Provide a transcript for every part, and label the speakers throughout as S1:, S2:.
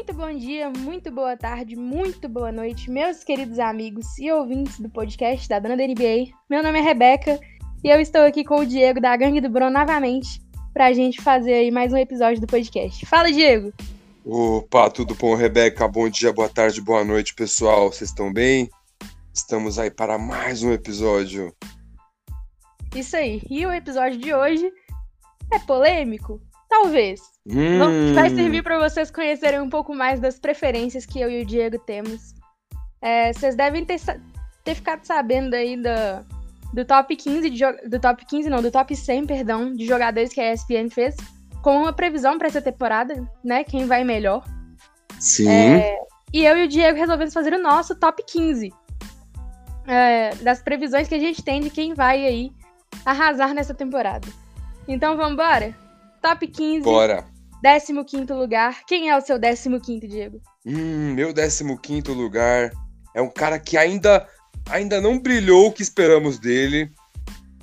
S1: muito bom dia, muito boa tarde, muito boa noite, meus queridos amigos e ouvintes do podcast da Dona da NBA. Meu nome é Rebeca e eu estou aqui com o Diego da Gangue do Bruno novamente pra gente fazer aí mais um episódio do podcast. Fala, Diego!
S2: Opa, tudo bom, Rebeca? Bom dia, boa tarde, boa noite, pessoal. Vocês estão bem? Estamos aí para mais um episódio.
S1: Isso aí. E o episódio de hoje é polêmico? Talvez. Hum. Vai servir para vocês conhecerem um pouco mais das preferências que eu e o Diego temos. É, vocês devem ter, ter ficado sabendo aí do, do top 15 de, do top 15 não, do top 100, perdão, de jogadores que a ESPN fez com uma previsão para essa temporada, né? Quem vai melhor.
S2: Sim. É,
S1: e eu e o Diego resolvemos fazer o nosso top 15 é, das previsões que a gente tem de quem vai aí arrasar nessa temporada. Então vamos embora? Top 15.
S2: Bora.
S1: 15 lugar. Quem é o seu 15, Diego?
S2: Hum, meu 15 lugar é um cara que ainda, ainda não brilhou o que esperamos dele.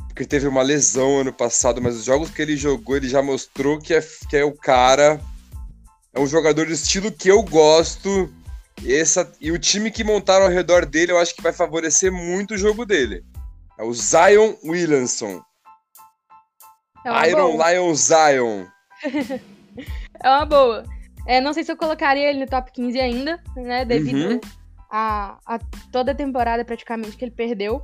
S2: Porque teve uma lesão ano passado, mas os jogos que ele jogou, ele já mostrou que é, que é o cara. É um jogador do estilo que eu gosto. E, essa, e o time que montaram ao redor dele, eu acho que vai favorecer muito o jogo dele. É o Zion Williamson. É Iron boa. Lion Zion.
S1: é uma boa. É, não sei se eu colocaria ele no top 15 ainda, né? Devido uhum. a, a, toda a temporada praticamente que ele perdeu.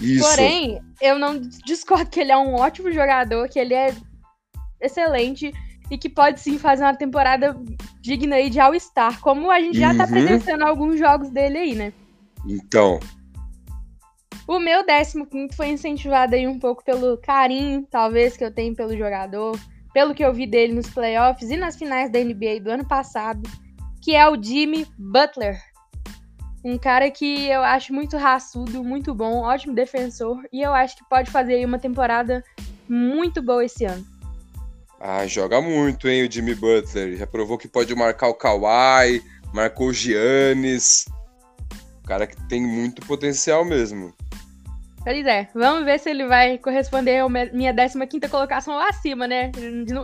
S1: Isso. Porém, eu não discordo que ele é um ótimo jogador, que ele é excelente e que pode sim fazer uma temporada digna aí de All-Star, como a gente já tá uhum. presenciando alguns jogos dele aí, né?
S2: Então,
S1: o meu 15 foi incentivado aí um pouco pelo carinho, talvez, que eu tenho pelo jogador, pelo que eu vi dele nos playoffs e nas finais da NBA do ano passado, que é o Jimmy Butler. Um cara que eu acho muito raçudo, muito bom, ótimo defensor, e eu acho que pode fazer aí uma temporada muito boa esse ano.
S2: Ah, joga muito, hein, o Jimmy Butler. Já provou que pode marcar o Kawhi, marcou o Giannis. Cara que tem muito potencial mesmo.
S1: Pois é, vamos ver se ele vai corresponder à minha 15 colocação lá acima, né?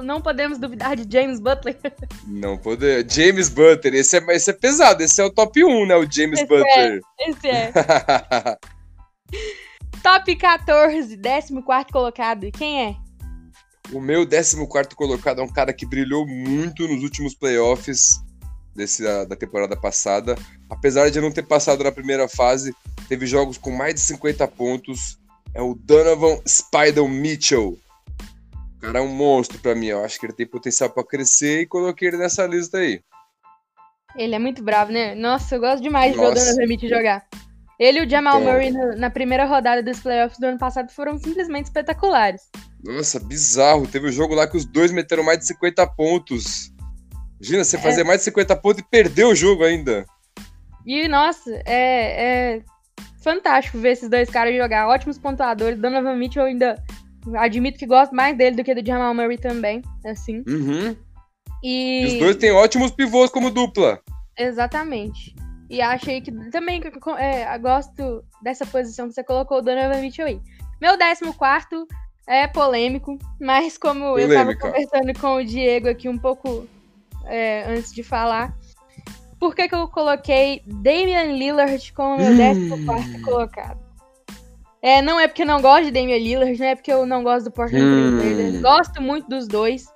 S1: Não podemos duvidar de James Butler.
S2: Não podemos. James Butler, esse é, esse é pesado, esse é o top 1, né? O James esse Butler.
S1: É, esse é. top 14, 14 colocado. Quem é?
S2: O meu 14 colocado é um cara que brilhou muito nos últimos playoffs desse, da temporada passada. Apesar de não ter passado na primeira fase, teve jogos com mais de 50 pontos. É o Donovan Spider Mitchell. O cara é um monstro para mim. Eu acho que ele tem potencial para crescer e coloquei ele nessa lista aí.
S1: Ele é muito bravo, né? Nossa, eu gosto demais de ver o Donovan Mitchell jogar. Ele e o Jamal então... Murray na primeira rodada dos playoffs do ano passado foram simplesmente espetaculares.
S2: Nossa, bizarro. Teve um jogo lá que os dois meteram mais de 50 pontos. Imagina, você é... fazer mais de 50 pontos e perder o jogo ainda.
S1: E, nossa, é, é fantástico ver esses dois caras jogar. Ótimos pontuadores. Donovan Mitchell eu ainda admito que gosto mais dele do que do Jamal Murray também, assim.
S2: Uhum. E... e os dois têm ótimos pivôs como dupla.
S1: Exatamente. E achei que também é, gosto dessa posição que você colocou o Donovan Mitchell aí. Meu décimo quarto é polêmico, mas como Polêmica. eu estava conversando com o Diego aqui um pouco é, antes de falar, por que, que eu coloquei Damian Lillard como meu 14 hum. colocado? É, não é porque eu não gosto de Damian Lillard, não é porque eu não gosto do Portland hum. Trailblazers. Gosto muito dos dois,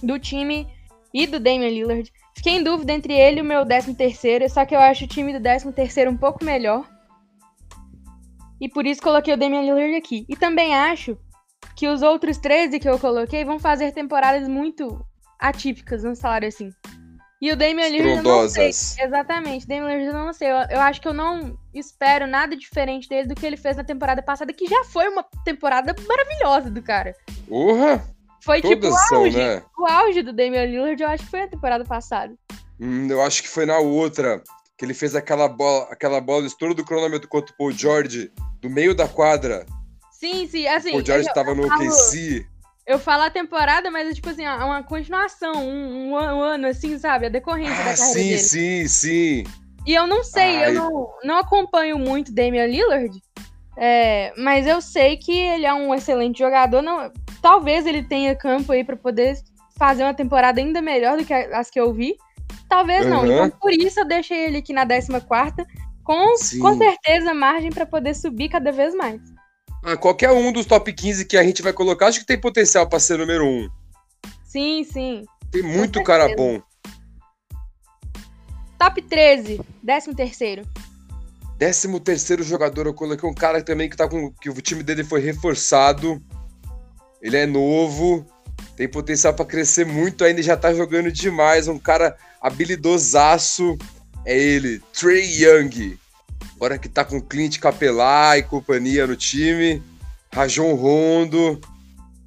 S1: do time e do Damian Lillard. Fiquei em dúvida entre ele e o meu 13 terceiro, só que eu acho o time do 13 terceiro um pouco melhor. E por isso coloquei o Damian Lillard aqui. E também acho que os outros 13 que eu coloquei vão fazer temporadas muito atípicas, vamos falar assim. E o Damian Lillard não sei. Exatamente, Damian Lillard eu não sei. Eu, eu, acho que eu não espero nada diferente dele do que ele fez na temporada passada, que já foi uma temporada maravilhosa do cara.
S2: Urra!
S1: Foi tipo o auge. Né? O auge do Damian Lillard, eu acho que foi a temporada passada.
S2: Hum, eu acho que foi na outra. Que ele fez aquela bola, aquela bola estouro do cronômetro contra o Paul George, do meio da quadra.
S1: Sim, sim, assim. O
S2: Paul George estava no OKC.
S1: Eu falo a temporada, mas é tipo assim, é uma continuação, um, um, ano, assim, sabe? A decorrência ah, da carreira
S2: sim,
S1: dele.
S2: Sim, sim, sim.
S1: E eu não sei, Ai. eu não, não acompanho muito Damian Lillard, é, mas eu sei que ele é um excelente jogador. Não, talvez ele tenha campo aí para poder fazer uma temporada ainda melhor do que as que eu vi. talvez uhum. não. Então, por isso eu deixei ele aqui na 14 com, com certeza margem para poder subir cada vez mais.
S2: Ah, qualquer um dos top 15 que a gente vai colocar, acho que tem potencial para ser número 1.
S1: Sim, sim.
S2: Tem muito cara bom.
S1: Top 13, 13 terceiro.
S2: 13 terceiro jogador, eu coloquei um cara também que tá com. que o time dele foi reforçado. Ele é novo, tem potencial para crescer muito ainda, já tá jogando demais. Um cara habilidosaço. É ele, Trey Young. Agora que tá com Clint Capelá e companhia no time. Rajon Rondo,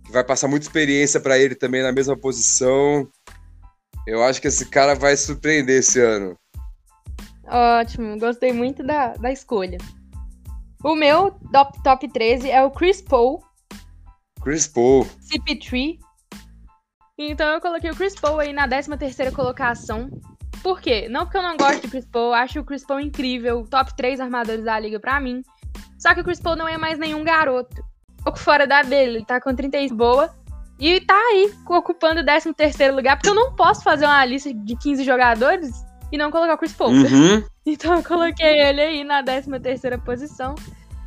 S2: que vai passar muita experiência para ele também na mesma posição. Eu acho que esse cara vai surpreender esse ano.
S1: Ótimo, gostei muito da, da escolha. O meu top, top 13 é o Chris Paul.
S2: Chris Paul.
S1: CP3. Então eu coloquei o Chris Paul aí na 13 terceira colocação. Por quê? Não porque eu não gosto de Chris Paul, acho o Chris Paul incrível, top 3 armadores da liga pra mim. Só que o Chris Paul não é mais nenhum garoto. Um pouco fora da dele, ele tá com 30 boa. E tá aí, ocupando o 13 terceiro lugar, porque eu não posso fazer uma lista de 15 jogadores e não colocar o Chris Paul.
S2: Uhum.
S1: Então eu coloquei ele aí na 13 terceira posição.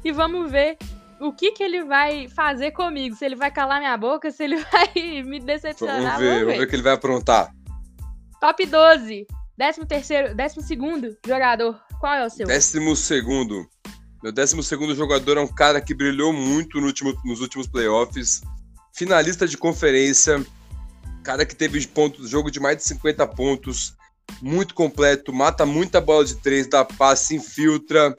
S1: E vamos ver o que, que ele vai fazer comigo. Se ele vai calar minha boca, se ele vai me decepcionar.
S2: Vamos ver, vamos ver, ver o que ele vai aprontar.
S1: Top 12. Décimo terceiro, décimo segundo jogador. Qual é o seu?
S2: Décimo segundo. Meu décimo segundo jogador é um cara que brilhou muito no último, nos últimos playoffs. Finalista de conferência. Cara que teve pontos, jogo de mais de 50 pontos. Muito completo, mata muita bola de três, dá passe, infiltra.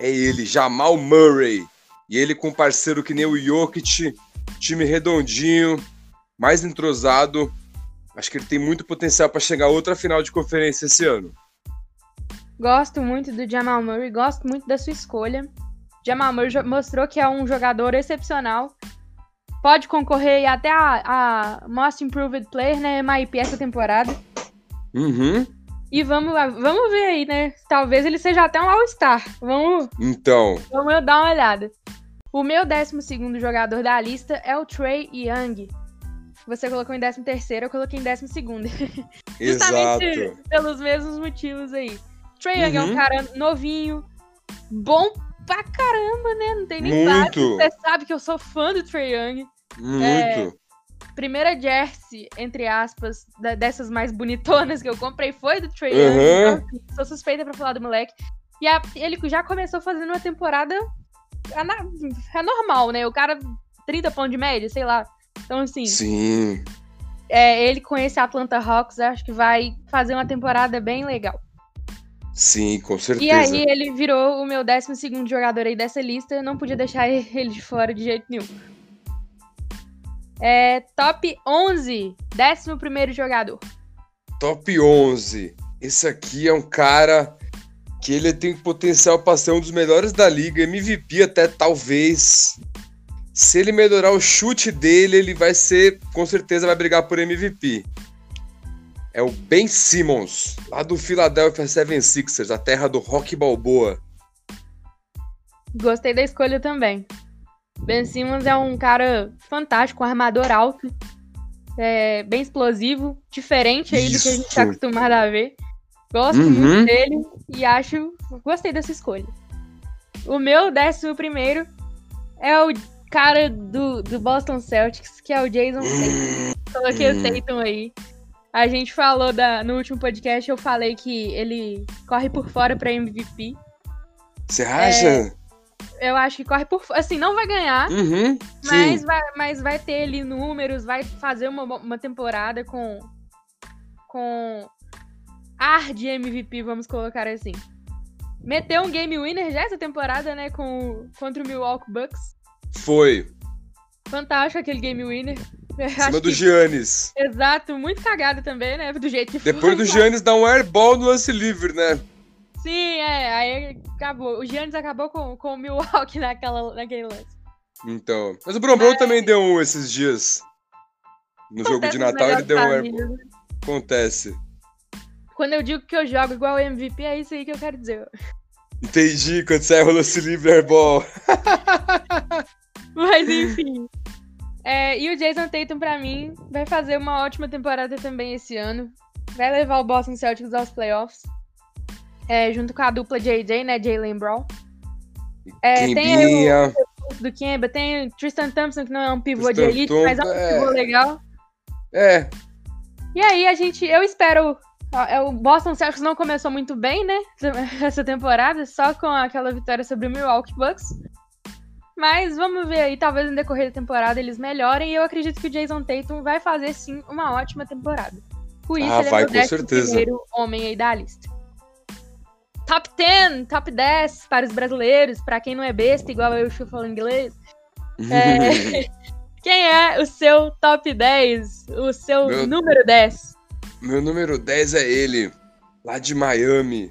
S2: É ele, Jamal Murray. E ele com um parceiro que nem o Jokic, time redondinho, mais entrosado. Acho que ele tem muito potencial para chegar a outra final de conferência esse ano.
S1: Gosto muito do Jamal Murray, gosto muito da sua escolha. Jamal Murray mostrou que é um jogador excepcional. Pode concorrer até a, a Most Improved Player, né, MIP essa temporada.
S2: Uhum.
S1: E vamos lá, vamos ver aí, né? Talvez ele seja até um All-Star. Vamos.
S2: Então.
S1: Vamos dar uma olhada. O meu 12 jogador da lista é o Trey Young. Você colocou em 13 terceiro, eu coloquei em 12 segundo. Justamente pelos mesmos motivos aí. Trey Young uhum. é um uhum. cara novinho, bom pra caramba, né? Não tem nem
S2: Muito.
S1: Você sabe que eu sou fã do Trey Young.
S2: Muito. É,
S1: primeira jersey, entre aspas, da, dessas mais bonitonas que eu comprei foi do Trey Young. Uhum. Então, assim, sou suspeita pra falar do moleque. E a, ele já começou fazendo uma temporada é normal, né? O cara 30 pontos de média, sei lá. Então, assim.
S2: Sim.
S1: É, ele com esse Atlanta Hawks, acho que vai fazer uma temporada bem legal.
S2: Sim, com certeza.
S1: E aí ele virou o meu 12 jogador aí dessa lista. Não podia deixar ele de fora de jeito nenhum. É, top 11, 11 jogador.
S2: Top 11. Esse aqui é um cara que ele tem potencial para ser um dos melhores da liga, MVP até talvez se ele melhorar o chute dele, ele vai ser, com certeza, vai brigar por MVP. É o Ben Simmons, lá do Philadelphia 76ers, a terra do rock balboa.
S1: Gostei da escolha também. Ben Simmons é um cara fantástico, um armador alto, é, bem explosivo, diferente aí Isso. do que a gente está acostumado a ver. Gosto uhum. muito dele e acho. Gostei dessa escolha. O meu décimo primeiro é o cara do, do Boston Celtics, que é o Jason Tatum. Coloquei o Tatum aí. A gente falou da, no último podcast, eu falei que ele corre por fora pra MVP.
S2: Você acha? É,
S1: eu acho que corre por fora. Assim, não vai ganhar,
S2: uhum,
S1: mas, vai, mas vai ter ali números, vai fazer uma, uma temporada com, com ar de MVP, vamos colocar assim. Meteu um game winner já essa temporada, né, com, contra o Milwaukee Bucks.
S2: Foi.
S1: Fantástico aquele game winner.
S2: Em cima do Giannis.
S1: Exato, muito cagado também, né? Do jeito que
S2: Depois foi, do Giannis dar um airball no lance livre, né?
S1: Sim, é, aí acabou. O Giannis acabou com, com o Milwaukee naquela, naquele lance.
S2: Então. Mas o Brombron Mas... também deu um esses dias. No Acontece jogo de Natal ele deu um airball. Né? Acontece.
S1: Quando eu digo que eu jogo igual MVP, é isso aí que eu quero dizer.
S2: Entendi, quando erra o lance livre airball.
S1: Mas enfim. É, e o Jason Tatum, pra mim, vai fazer uma ótima temporada também esse ano. vai levar o Boston Celtics aos playoffs. É, junto com a dupla JJ, né? Jalen Brown. É, tem aí o do Kemba, tem o Tristan Thompson, que não é um pivô Tristan de elite, Tom, mas é um é... pivô legal.
S2: É.
S1: E aí a gente, eu espero. É, o Boston Celtics não começou muito bem, né? Essa temporada, só com aquela vitória sobre o Milwaukee Bucks. Mas vamos ver aí, talvez no decorrer da temporada eles melhorem. E eu acredito que o Jason Tatum vai fazer sim uma ótima temporada. Por isso
S2: ah,
S1: ele
S2: vai,
S1: é
S2: o primeiro
S1: homem aí da lista. Top 10, top 10 para os brasileiros, para quem não é besta, igual eu estou falando inglês. É... quem é o seu top 10? O seu meu... número 10?
S2: Meu número 10 é ele, lá de Miami,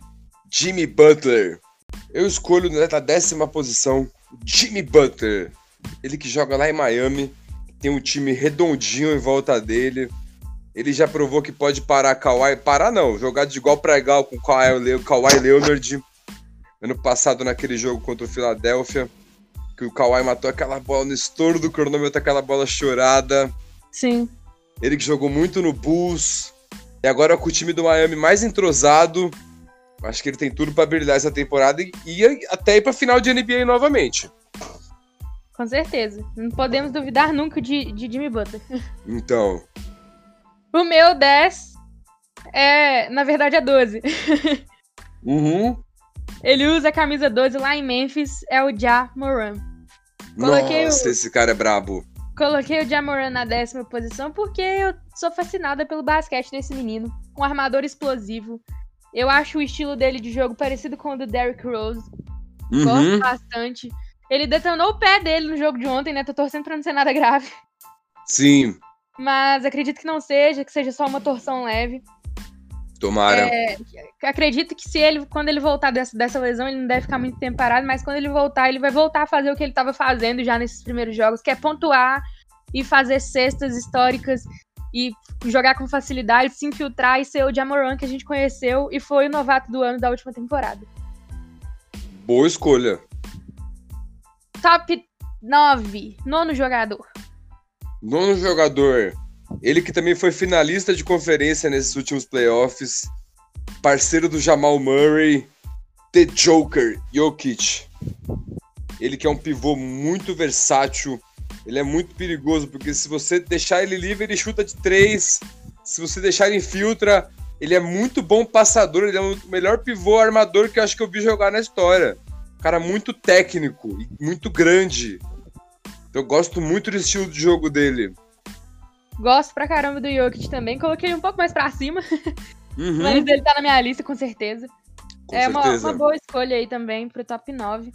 S2: Jimmy Butler. Eu escolho na décima posição Jimmy Butler. Ele que joga lá em Miami, tem um time redondinho em volta dele. Ele já provou que pode parar Kawhi. Parar não, jogar de igual para igual com o Kawhi, Kawhi Leonard. Ano passado naquele jogo contra o Philadelphia. Que o Kawhi matou aquela bola no estouro do cronômetro, aquela bola chorada.
S1: Sim.
S2: Ele que jogou muito no Bulls. E agora com o time do Miami mais entrosado. Acho que ele tem tudo para brilhar essa temporada e, e até ir pra final de NBA novamente.
S1: Com certeza. Não podemos duvidar nunca de, de Jimmy Butler.
S2: Então.
S1: O meu 10 é, na verdade, é 12.
S2: Uhum.
S1: Ele usa a camisa 12 lá em Memphis, é o Ja Moran.
S2: Coloquei Nossa, o... esse cara é brabo.
S1: Coloquei o Ja Moran na décima posição porque eu sou fascinada pelo basquete desse menino. Um armador explosivo, eu acho o estilo dele de jogo parecido com o do Derrick Rose. Uhum. Gosto bastante. Ele detonou o pé dele no jogo de ontem, né? Tô torcendo pra não ser nada grave.
S2: Sim.
S1: Mas acredito que não seja, que seja só uma torção leve.
S2: Tomara.
S1: É, acredito que se ele, quando ele voltar dessa, dessa lesão, ele não deve ficar muito tempo parado, mas quando ele voltar, ele vai voltar a fazer o que ele estava fazendo já nesses primeiros jogos, que é pontuar e fazer cestas históricas e jogar com facilidade, se infiltrar e ser o Jamoran que a gente conheceu e foi o novato do ano da última temporada.
S2: Boa escolha.
S1: Top 9, nono jogador.
S2: Nono jogador. Ele que também foi finalista de conferência nesses últimos playoffs. Parceiro do Jamal Murray. The Joker, Jokic. Ele que é um pivô muito versátil, ele é muito perigoso, porque se você deixar ele livre, ele chuta de três. Se você deixar ele infiltra, ele é muito bom passador, ele é o melhor pivô armador que eu acho que eu vi jogar na história. Cara muito técnico e muito grande. Eu gosto muito do estilo de jogo dele.
S1: Gosto pra caramba do Jokic também. Coloquei um pouco mais pra cima. Uhum. Mas ele tá na minha lista, com certeza.
S2: Com
S1: é
S2: certeza.
S1: Uma, uma, boa escolha aí também pro top 9.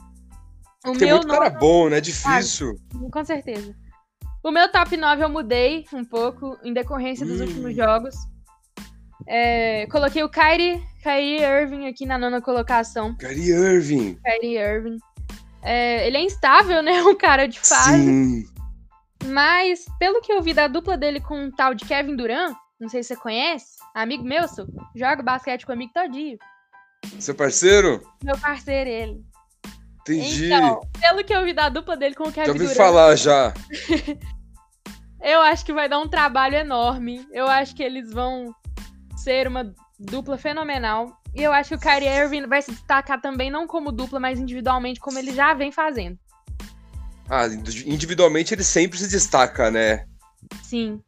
S2: O Tem muito cara bom, né? Difícil.
S1: Ah, com certeza. O meu top 9 eu mudei um pouco em decorrência dos hum. últimos jogos. É, coloquei o Kyrie, Kyrie Irving aqui na nona colocação.
S2: Kyrie Irving.
S1: Kyrie Irving. É, ele é instável, né? Um cara de fase. Sim. Mas, pelo que eu vi da dupla dele com um tal de Kevin Durant, não sei se você conhece, amigo meu, sou, joga basquete comigo todinho.
S2: Seu parceiro?
S1: Meu parceiro, ele.
S2: Entendi.
S1: Então, pelo que eu vi da dupla dele com o Kevin
S2: Já ouvi
S1: Durant,
S2: falar já.
S1: eu acho que vai dar um trabalho enorme. Eu acho que eles vão ser uma dupla fenomenal. E eu acho que o Kyrie Irving vai se destacar também, não como dupla, mas individualmente, como ele já vem fazendo.
S2: Ah, individualmente ele sempre se destaca, né?
S1: Sim.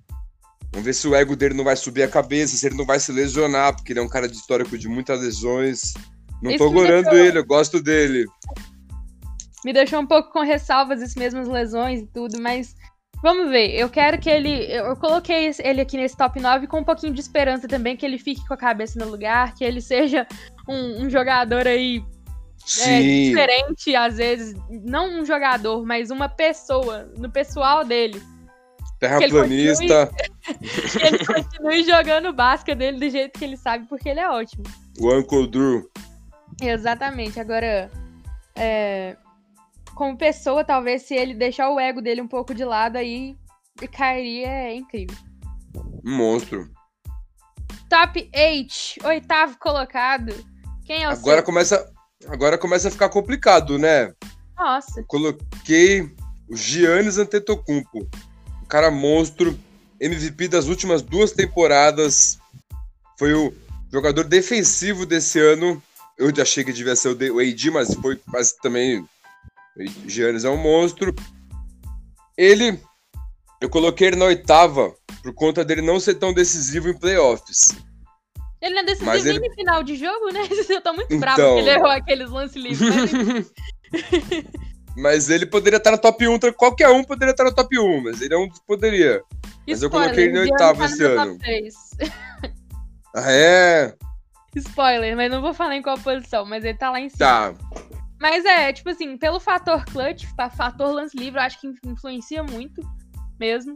S2: Vamos ver se o ego dele não vai subir a cabeça, se ele não vai se lesionar, porque ele é um cara de histórico de muitas lesões. Não Isso tô gorando ele, eu gosto dele
S1: me deixou um pouco com ressalvas as mesmas lesões e tudo, mas vamos ver. Eu quero que ele. Eu coloquei ele aqui nesse top 9 com um pouquinho de esperança também, que ele fique com a cabeça no lugar, que ele seja um, um jogador aí é, diferente, às vezes. Não um jogador, mas uma pessoa, no pessoal dele.
S2: Terraplanista.
S1: Que ele, continue, que ele continue jogando basca dele do jeito que ele sabe, porque ele é ótimo.
S2: O Uncle Drew.
S1: Exatamente. Agora, é, como pessoa, talvez se ele deixar o ego dele um pouco de lado, aí cairia é incrível.
S2: Monstro.
S1: Top 8, oitavo colocado. Quem é o
S2: Agora
S1: seu?
S2: começa Agora começa a ficar complicado, né?
S1: Nossa.
S2: Eu coloquei o Giannis Antetokounmpo. Um cara monstro, MVP das últimas duas temporadas. Foi o jogador defensivo desse ano. Eu achei que devia ser o AD, mas foi, mas também Giannis é um monstro. Ele, eu coloquei ele na oitava por conta dele não ser tão decisivo em playoffs.
S1: Ele não é decisivo nem ele... final de jogo, né? Eu tô muito bravo então... porque ele errou aqueles lances livres. Mas...
S2: mas ele poderia estar no top 1, qualquer um poderia estar no top 1, mas ele é um poderia. Mas Spoiler, eu coloquei ele em oitavo tá esse ano. ah, é?
S1: Spoiler, mas não vou falar em qual posição, mas ele tá lá em cima.
S2: Tá.
S1: Mas é, tipo assim, pelo fator clutch, fator lance livre, eu acho que influencia muito mesmo.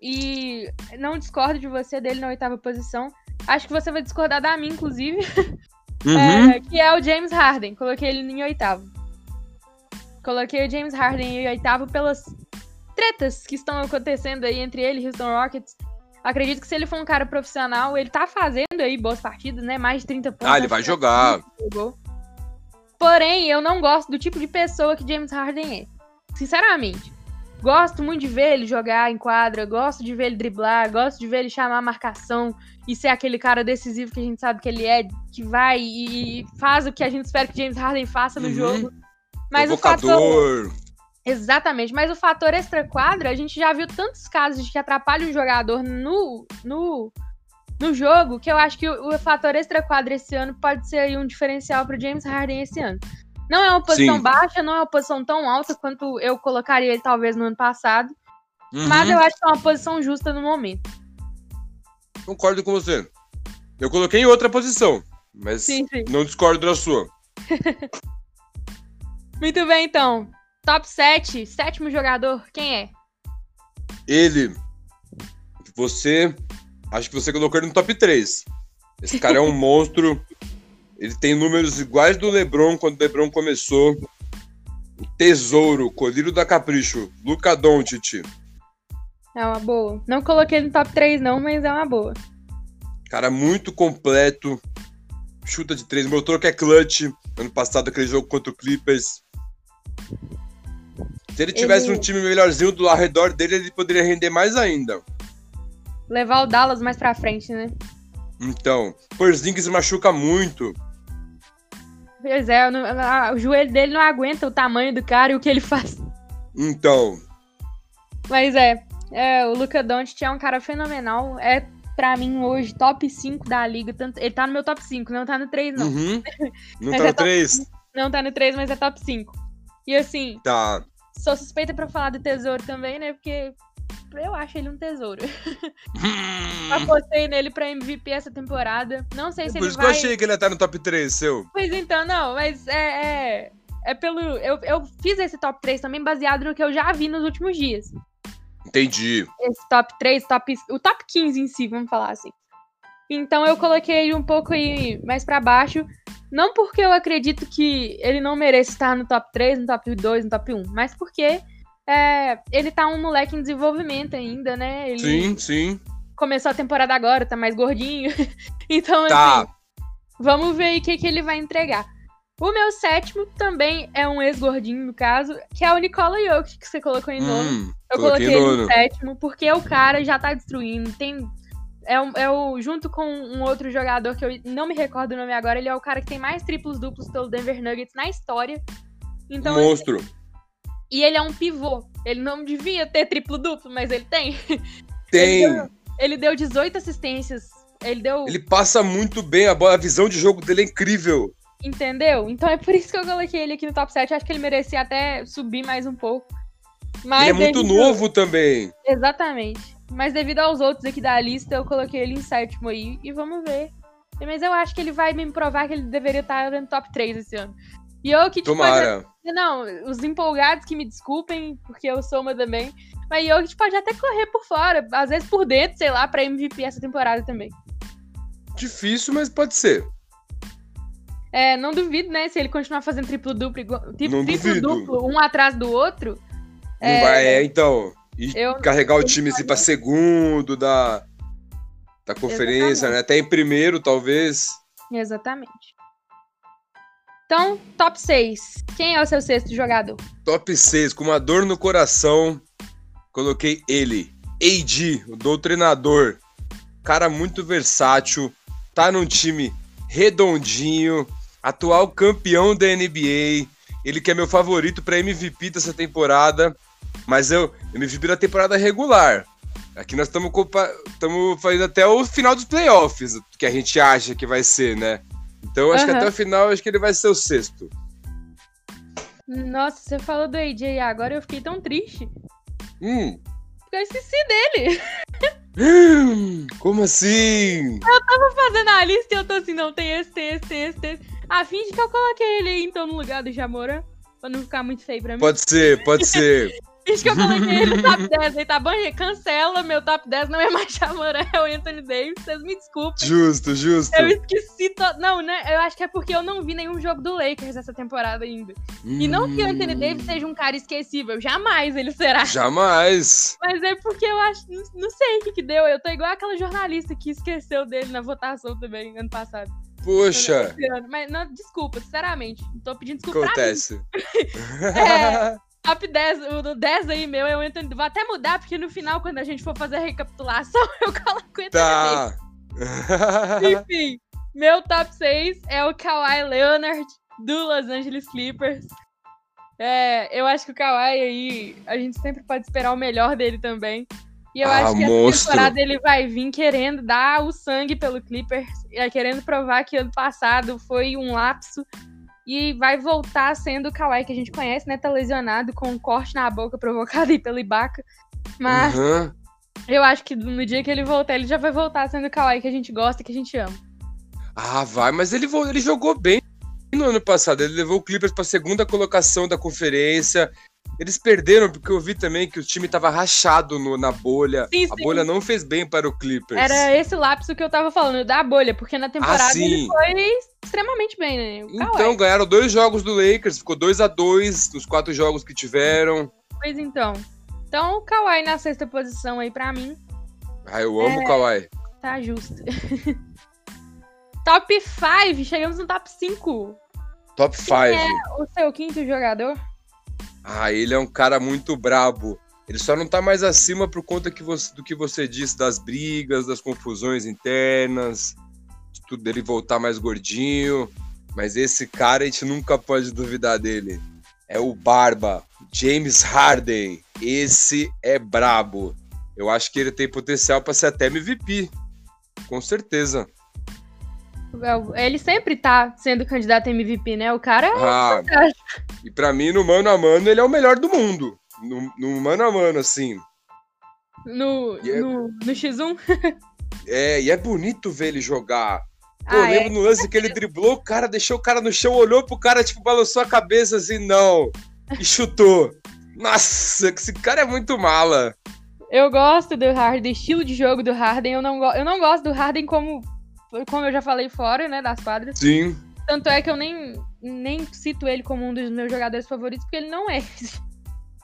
S1: E não discordo de você dele na oitava posição. Acho que você vai discordar da mim, inclusive. Uhum. É, que é o James Harden. Coloquei ele em oitavo. Coloquei o James Harden em oitavo pelas tretas que estão acontecendo aí entre ele e Houston Rockets. Acredito que se ele for um cara profissional, ele tá fazendo aí boas partidas, né? Mais de 30 pontos.
S2: Ah, ele vai jogar.
S1: Porém, eu não gosto do tipo de pessoa que James Harden é. Sinceramente. Gosto muito de ver ele jogar em quadra, gosto de ver ele driblar, gosto de ver ele chamar a marcação e ser aquele cara decisivo que a gente sabe que ele é, que vai e faz o que a gente espera que James Harden faça no uhum. jogo. Mas o fator. Exatamente, mas o fator extra-quadra, a gente já viu tantos casos de que atrapalha o jogador no, no, no jogo, que eu acho que o, o fator extra-quadra esse ano pode ser aí um diferencial para James Harden esse ano. Não é uma posição Sim. baixa, não é uma posição tão alta quanto eu colocaria ele talvez no ano passado, uhum. mas eu acho que é uma posição justa no momento.
S2: Concordo com você. Eu coloquei em outra posição, mas sim, sim. não discordo da sua.
S1: Muito bem, então. Top 7, sétimo jogador, quem é?
S2: Ele. Você. Acho que você colocou ele no top 3. Esse cara é um monstro. Ele tem números iguais do LeBron quando o LeBron começou. Tesouro, colírio da Capricho, Luca Doncic.
S1: É uma boa. Não coloquei no top 3 não, mas é uma boa.
S2: Cara muito completo. Chuta de 3, mostrou que é clutch. Ano passado aquele jogo contra o Clippers. Se ele tivesse ele... um time melhorzinho do redor dele, ele poderia render mais ainda.
S1: Levar o Dallas mais pra frente, né?
S2: Então, Porzingis machuca muito.
S1: Pois é, o joelho dele não aguenta o tamanho do cara e o que ele faz.
S2: Então.
S1: Mas é, é o Luca Doncic é um cara fenomenal. É, pra mim, hoje, top 5 da liga. Tanto, ele tá no meu top 5, não tá no 3, não.
S2: Uhum. Não tá no 3?
S1: Não tá no 3, mas é top 5. E assim.
S2: Tá.
S1: Sou suspeita pra falar do tesouro também, né? Porque eu acho ele um tesouro. Apostei nele pra MVP essa temporada. Não sei se
S2: Por
S1: ele
S2: isso
S1: vai...
S2: que eu achei que ele ia estar no top 3, seu.
S1: Pois então, não, mas é... é... É pelo. Eu, eu fiz esse top 3 também baseado no que eu já vi nos últimos dias.
S2: Entendi.
S1: Esse top 3, top, o top 15 em si, vamos falar assim. Então eu coloquei um pouco aí mais para baixo, não porque eu acredito que ele não merece estar no top 3, no top 2, no top 1, mas porque é, ele tá um moleque em desenvolvimento ainda, né? Ele
S2: sim, sim.
S1: Começou a temporada agora, tá mais gordinho. então,
S2: tá. assim,
S1: vamos ver aí o que, que ele vai entregar. O meu sétimo também é um ex-gordinho, no caso, que é o Nicola Jokic, que você colocou em nono. Hum, eu coloquei ele em sétimo, porque o cara já tá destruindo. Tem é, o, é o, junto com um outro jogador que eu não me recordo o nome agora, ele é o cara que tem mais triplos duplos pelo Denver Nuggets na história. Então,
S2: Monstro. Ele,
S1: e ele é um pivô. Ele não devia ter triplo duplo, mas ele tem.
S2: Tem.
S1: Ele deu, ele deu 18 assistências. Ele deu.
S2: Ele passa muito bem a bola, a visão de jogo dele é incrível.
S1: Entendeu? Então é por isso que eu coloquei ele aqui no top 7. Acho que ele merecia até subir mais um pouco. Mas
S2: ele é muito devido... novo também.
S1: Exatamente. Mas devido aos outros aqui da lista, eu coloquei ele em sétimo aí. E vamos ver. Mas eu acho que ele vai me provar que ele deveria estar no top 3 esse ano. E eu que,
S2: tipo, Tomara.
S1: Não, os empolgados que me desculpem, porque eu sou uma também. Mas eu que pode até correr por fora, às vezes por dentro, sei lá, pra MVP essa temporada também.
S2: Difícil, mas pode ser.
S1: É, não duvido, né? Se ele continuar fazendo triplo duplo, triplo, triplo duplo, um atrás do outro.
S2: Não é... vai, é, então. E eu, carregar o time assim pra segundo da, da conferência, né? Até em primeiro, talvez.
S1: Exatamente. Então, top 6. Quem é o seu sexto jogador?
S2: Top 6, com uma dor no coração, coloquei ele. AD, o doutrinador. Cara muito versátil. tá num time redondinho, atual campeão da NBA. Ele que é meu favorito para MVP dessa temporada, mas eu MVP da temporada regular. Aqui nós estamos fazendo até o final dos playoffs, que a gente acha que vai ser, né? Então acho uhum. que até o final acho que ele vai ser o sexto.
S1: Nossa, você falou do AJ agora eu fiquei tão triste.
S2: Hum.
S1: Porque eu esqueci dele.
S2: Como assim?
S1: Eu tava fazendo a lista e eu tô assim, não, tem esse, tem esse, tem esse, tem esse. Ah, finge que eu coloquei ele aí então no lugar do Jamora. Pra não ficar muito feio pra mim.
S2: Pode ser, pode ser.
S1: Finge que eu coloquei ele no top 10 aí, tá bom? Cancela, meu top 10 não é mais Jamora, é o Anthony Davis. Vocês me desculpem.
S2: Justo, justo.
S1: Eu esqueci. To... Não, né? Eu acho que é porque eu não vi nenhum jogo do Lakers essa temporada ainda. Hum. E não que o Anthony Davis seja um cara esquecível. Jamais ele será.
S2: Jamais.
S1: Mas é porque eu acho. Não, não sei o que, que deu. Eu tô igual aquela jornalista que esqueceu dele na votação também, ano passado.
S2: Poxa!
S1: Mas, não, desculpa, sinceramente. Não tô pedindo desculpa.
S2: Acontece.
S1: é, top 10, o 10 aí meu, eu entro. Vou até mudar, porque no final, quando a gente for fazer a recapitulação, eu coloco o
S2: Tá.
S1: Enfim, meu top 6 é o Kawhi Leonard do Los Angeles Clippers. É, eu acho que o Kawhi aí, a gente sempre pode esperar o melhor dele também. E eu ah, acho que monstro. essa temporada ele vai vir querendo dar o sangue pelo Clippers, querendo provar que ano passado foi um lapso e vai voltar sendo o Kawhi que a gente conhece, né? Tá lesionado com um corte na boca provocado aí pelo Ibaka. Mas uhum. eu acho que no dia que ele voltar, ele já vai voltar sendo o Kawhi que a gente gosta e que a gente ama.
S2: Ah, vai, mas ele, ele jogou bem no ano passado. Ele levou o Clippers pra segunda colocação da conferência. Eles perderam porque eu vi também que o time tava rachado no, na bolha. Sim, a bolha não fez bem para o Clippers.
S1: Era esse lapso que eu tava falando, da bolha, porque na temporada ah, ele foi extremamente bem, né?
S2: então, ganharam dois jogos do Lakers, ficou 2 a 2 nos quatro jogos que tiveram.
S1: Pois então. Então, o Kawhi na sexta posição aí pra mim.
S2: Ah, eu amo é... o Kawhi.
S1: Tá justo. top 5, chegamos no top 5.
S2: Top 5.
S1: é o seu quinto jogador?
S2: Ah, ele é um cara muito brabo. Ele só não tá mais acima por conta que você, do que você disse das brigas, das confusões internas, de tudo dele voltar mais gordinho. Mas esse cara a gente nunca pode duvidar dele. É o Barba, James Harden. Esse é brabo. Eu acho que ele tem potencial para ser até MVP. Com certeza.
S1: Ele sempre tá sendo candidato a MVP, né? O cara é
S2: ah, E para mim, no mano a mano, ele é o melhor do mundo. No, no mano a mano, assim.
S1: No, é... no, no X1?
S2: é, e é bonito ver ele jogar. Pô, ah, eu lembro é? no lance que ele driblou o cara, deixou o cara no chão, olhou pro cara, tipo, balançou a cabeça assim, não. E chutou. Nossa, esse cara é muito mala.
S1: Eu gosto do Harden, estilo de jogo do Harden. Eu não, eu não gosto do Harden como como eu já falei, fora, né, das quadras.
S2: Sim.
S1: Tanto é que eu nem, nem cito ele como um dos meus jogadores favoritos, porque ele não é.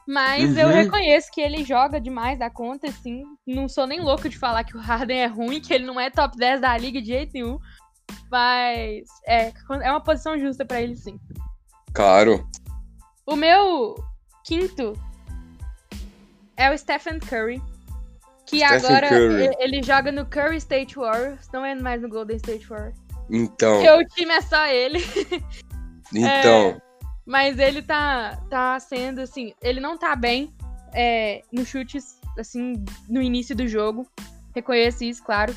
S1: Mas uhum. eu reconheço que ele joga demais da conta, assim. Não sou nem louco de falar que o Harden é ruim, que ele não é top 10 da liga de jeito nenhum. Mas é, é uma posição justa para ele, sim.
S2: Claro.
S1: O meu quinto é o Stephen Curry. Que Stephen agora Curry. ele joga no Curry State Warriors, não é mais no Golden State Warriors.
S2: Então.
S1: Porque o time é só ele.
S2: Então. É,
S1: mas ele tá, tá sendo, assim, ele não tá bem é, nos chutes, assim, no início do jogo. Reconheço isso, claro.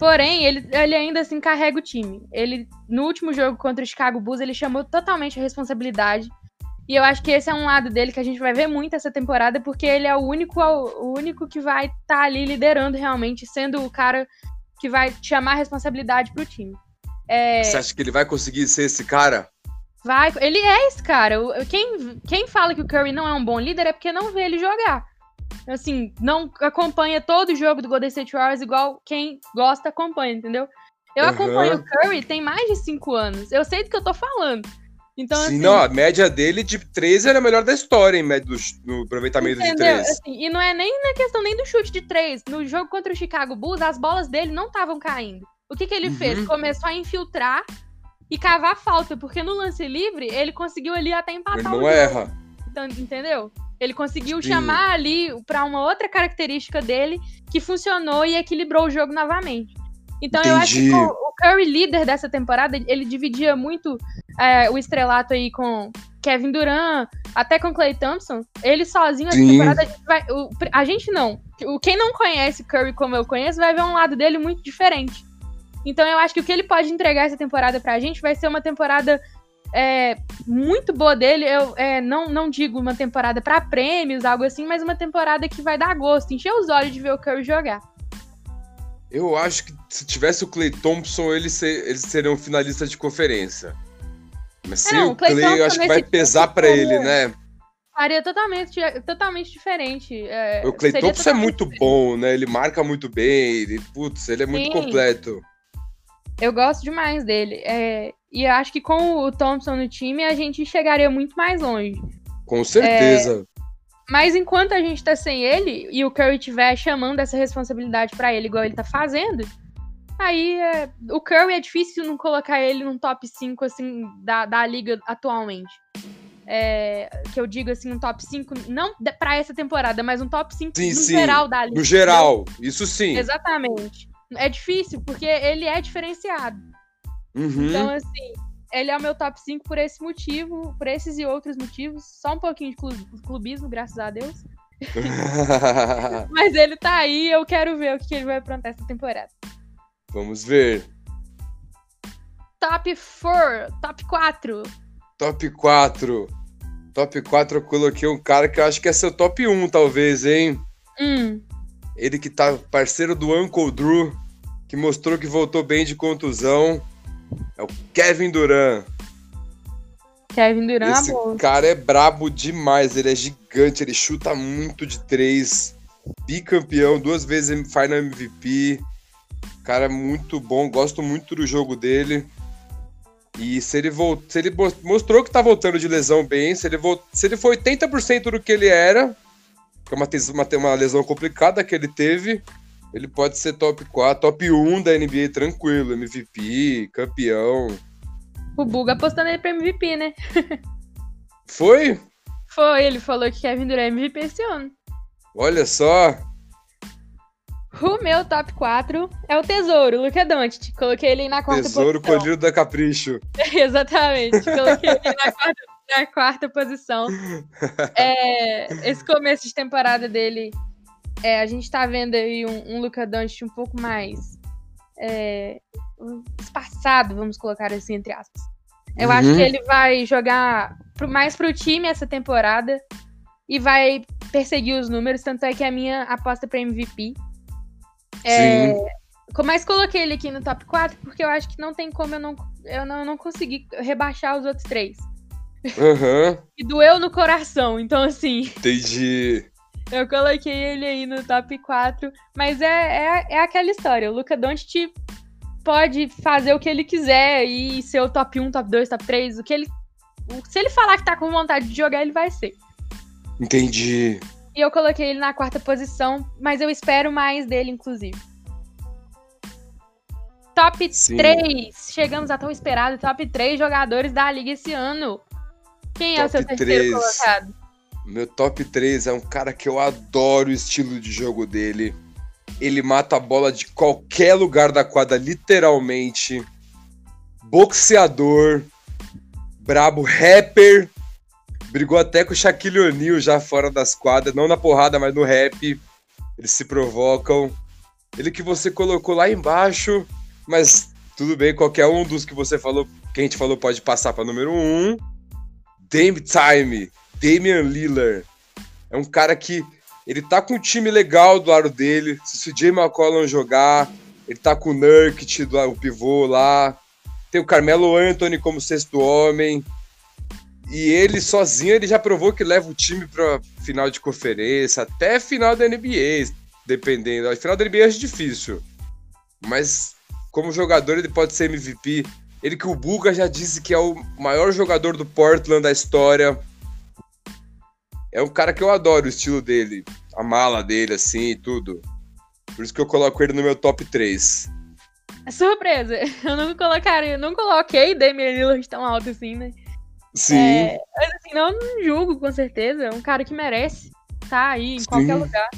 S1: Porém, ele, ele ainda assim carrega o time. Ele, no último jogo contra o Chicago Bulls, ele chamou totalmente a responsabilidade e eu acho que esse é um lado dele que a gente vai ver muito essa temporada, porque ele é o único, o único que vai estar tá ali liderando realmente, sendo o cara que vai chamar a responsabilidade pro time.
S2: É... Você acha que ele vai conseguir ser esse cara?
S1: Vai, ele é esse cara. Quem, quem fala que o Curry não é um bom líder é porque não vê ele jogar. Assim, não acompanha todo o jogo do Golden State Warriors igual quem gosta acompanha, entendeu? Eu uhum. acompanho o Curry tem mais de cinco anos. Eu sei do que eu tô falando. Então, Sim, assim,
S2: não, a média dele de 13 era a melhor da história em média do, no aproveitamento entendeu? de 3.
S1: Assim, e não é nem na questão nem do chute de 3. No jogo contra o Chicago Bulls, as bolas dele não estavam caindo. O que, que ele uhum. fez? Começou a infiltrar e cavar falta, porque no lance livre ele conseguiu ali até empatar ele
S2: não o jogo. erra.
S1: Então, entendeu? Ele conseguiu Sim. chamar ali para uma outra característica dele que funcionou e equilibrou o jogo novamente. Então Entendi. eu acho que o Curry líder dessa temporada, ele dividia muito é, o estrelato aí com Kevin Durant, até com Clay Thompson. Ele sozinho essa temporada, a gente, vai, o, a gente não. O, quem não conhece Curry como eu conheço vai ver um lado dele muito diferente. Então eu acho que o que ele pode entregar essa temporada pra gente vai ser uma temporada é, muito boa dele. Eu é, não, não digo uma temporada para prêmios, algo assim, mas uma temporada que vai dar gosto, encher os olhos de ver o Curry jogar.
S2: Eu acho que se tivesse o Clay Thompson, eles, ser, eles seriam finalistas de conferência. Mas sem não, o Clay, Clay eu acho que vai pesar para ele, né?
S1: Faria totalmente, totalmente diferente. É,
S2: o Clay Thompson é muito diferente. bom, né? Ele marca muito bem, ele, putz, ele é Sim. muito completo.
S1: Eu gosto demais dele. É, e acho que com o Thompson no time, a gente chegaria muito mais longe.
S2: Com certeza.
S1: Mas enquanto a gente tá sem ele e o Curry estiver chamando essa responsabilidade para ele, igual ele tá fazendo, aí é, o Curry é difícil não colocar ele num top 5 assim, da, da liga atualmente. É, que eu digo assim, um top 5, não para essa temporada, mas um top 5 sim, no sim. geral da liga.
S2: No geral, isso sim.
S1: Exatamente. É difícil, porque ele é diferenciado. Uhum. Então, assim, ele é o meu top 5 por esse motivo, por esses e outros motivos. Só um pouquinho de clubismo, graças a Deus. Mas ele tá aí, eu quero ver o que ele vai aprontar essa temporada.
S2: Vamos ver.
S1: Top 4, top 4.
S2: Top 4. Top 4 eu coloquei um cara que eu acho que é seu top 1, talvez, hein?
S1: Hum.
S2: Ele que tá parceiro do Uncle Drew, que mostrou que voltou bem de contusão. É o Kevin Durant.
S1: Kevin Durant,
S2: Esse amor. cara é brabo demais, ele é gigante, ele chuta muito de três, bicampeão, duas vezes Final MVP. Cara é muito bom, gosto muito do jogo dele. E se ele, volt... se ele mostrou que tá voltando de lesão bem, se ele, volt... se ele foi 80% do que ele era, que é uma, uma, uma lesão complicada que ele teve, ele pode ser top 4, top 1 da NBA tranquilo, MVP, campeão.
S1: O Buga apostando ele pra MVP, né?
S2: Foi?
S1: Foi, ele falou que Kevin Durant é MVP esse ano.
S2: Olha só.
S1: O meu top 4 é o Tesouro, o Luca Doncic. Coloquei ele na quarta
S2: Tesouro
S1: posição.
S2: Tesouro colhido da Capricho.
S1: Exatamente. Coloquei ele na quarta, na quarta posição. É, esse começo de temporada dele é, a gente tá vendo aí um, um Luca Doncic um pouco mais é, espaçado, vamos colocar assim, entre aspas. Eu uhum. acho que ele vai jogar mais pro time essa temporada e vai perseguir os números, tanto é que é a minha aposta para MVP. É, Sim. Mas coloquei ele aqui no top 4 porque eu acho que não tem como eu não, eu não, não conseguir rebaixar os outros três.
S2: Uhum.
S1: e doeu no coração, então assim.
S2: Entendi.
S1: Eu coloquei ele aí no top 4. Mas é, é, é aquela história. O Luca Doncic pode fazer o que ele quiser e ser o top 1, top 2, top 3. O que ele. Se ele falar que tá com vontade de jogar, ele vai ser.
S2: Entendi.
S1: E eu coloquei ele na quarta posição, mas eu espero mais dele, inclusive. Top Sim. 3. Chegamos a tão esperado top 3 jogadores da liga esse ano. Quem top é o seu terceiro 3. colocado?
S2: Meu top 3 é um cara que eu adoro o estilo de jogo dele. Ele mata a bola de qualquer lugar da quadra, literalmente. Boxeador, brabo, rapper. Brigou até com o Shaquille O'Neal já fora das quadras, não na porrada, mas no rap. Eles se provocam. Ele que você colocou lá embaixo, mas tudo bem, qualquer um dos que você falou, que a gente falou pode passar para número 1. Um. Dame Time Damian Lillard. É um cara que ele tá com um time legal do lado dele. Se o Jay McCollum jogar, ele tá com o Nurkic, o pivô lá. Tem o Carmelo Anthony como sexto homem. E ele sozinho ele já provou que leva o time para final de conferência, até final da NBA, dependendo. A final da NBA é difícil. Mas como jogador ele pode ser MVP. Ele que o Buga já disse que é o maior jogador do Portland da história é um cara que eu adoro o estilo dele, a mala dele, assim, e tudo. Por isso que eu coloco ele no meu top 3.
S1: É surpresa. Eu não colocaria, não coloquei Damian Lillard tão alto assim, né?
S2: Sim.
S1: É, mas assim, não, não julgo, com certeza. É um cara que merece estar tá aí em Sim. qualquer lugar.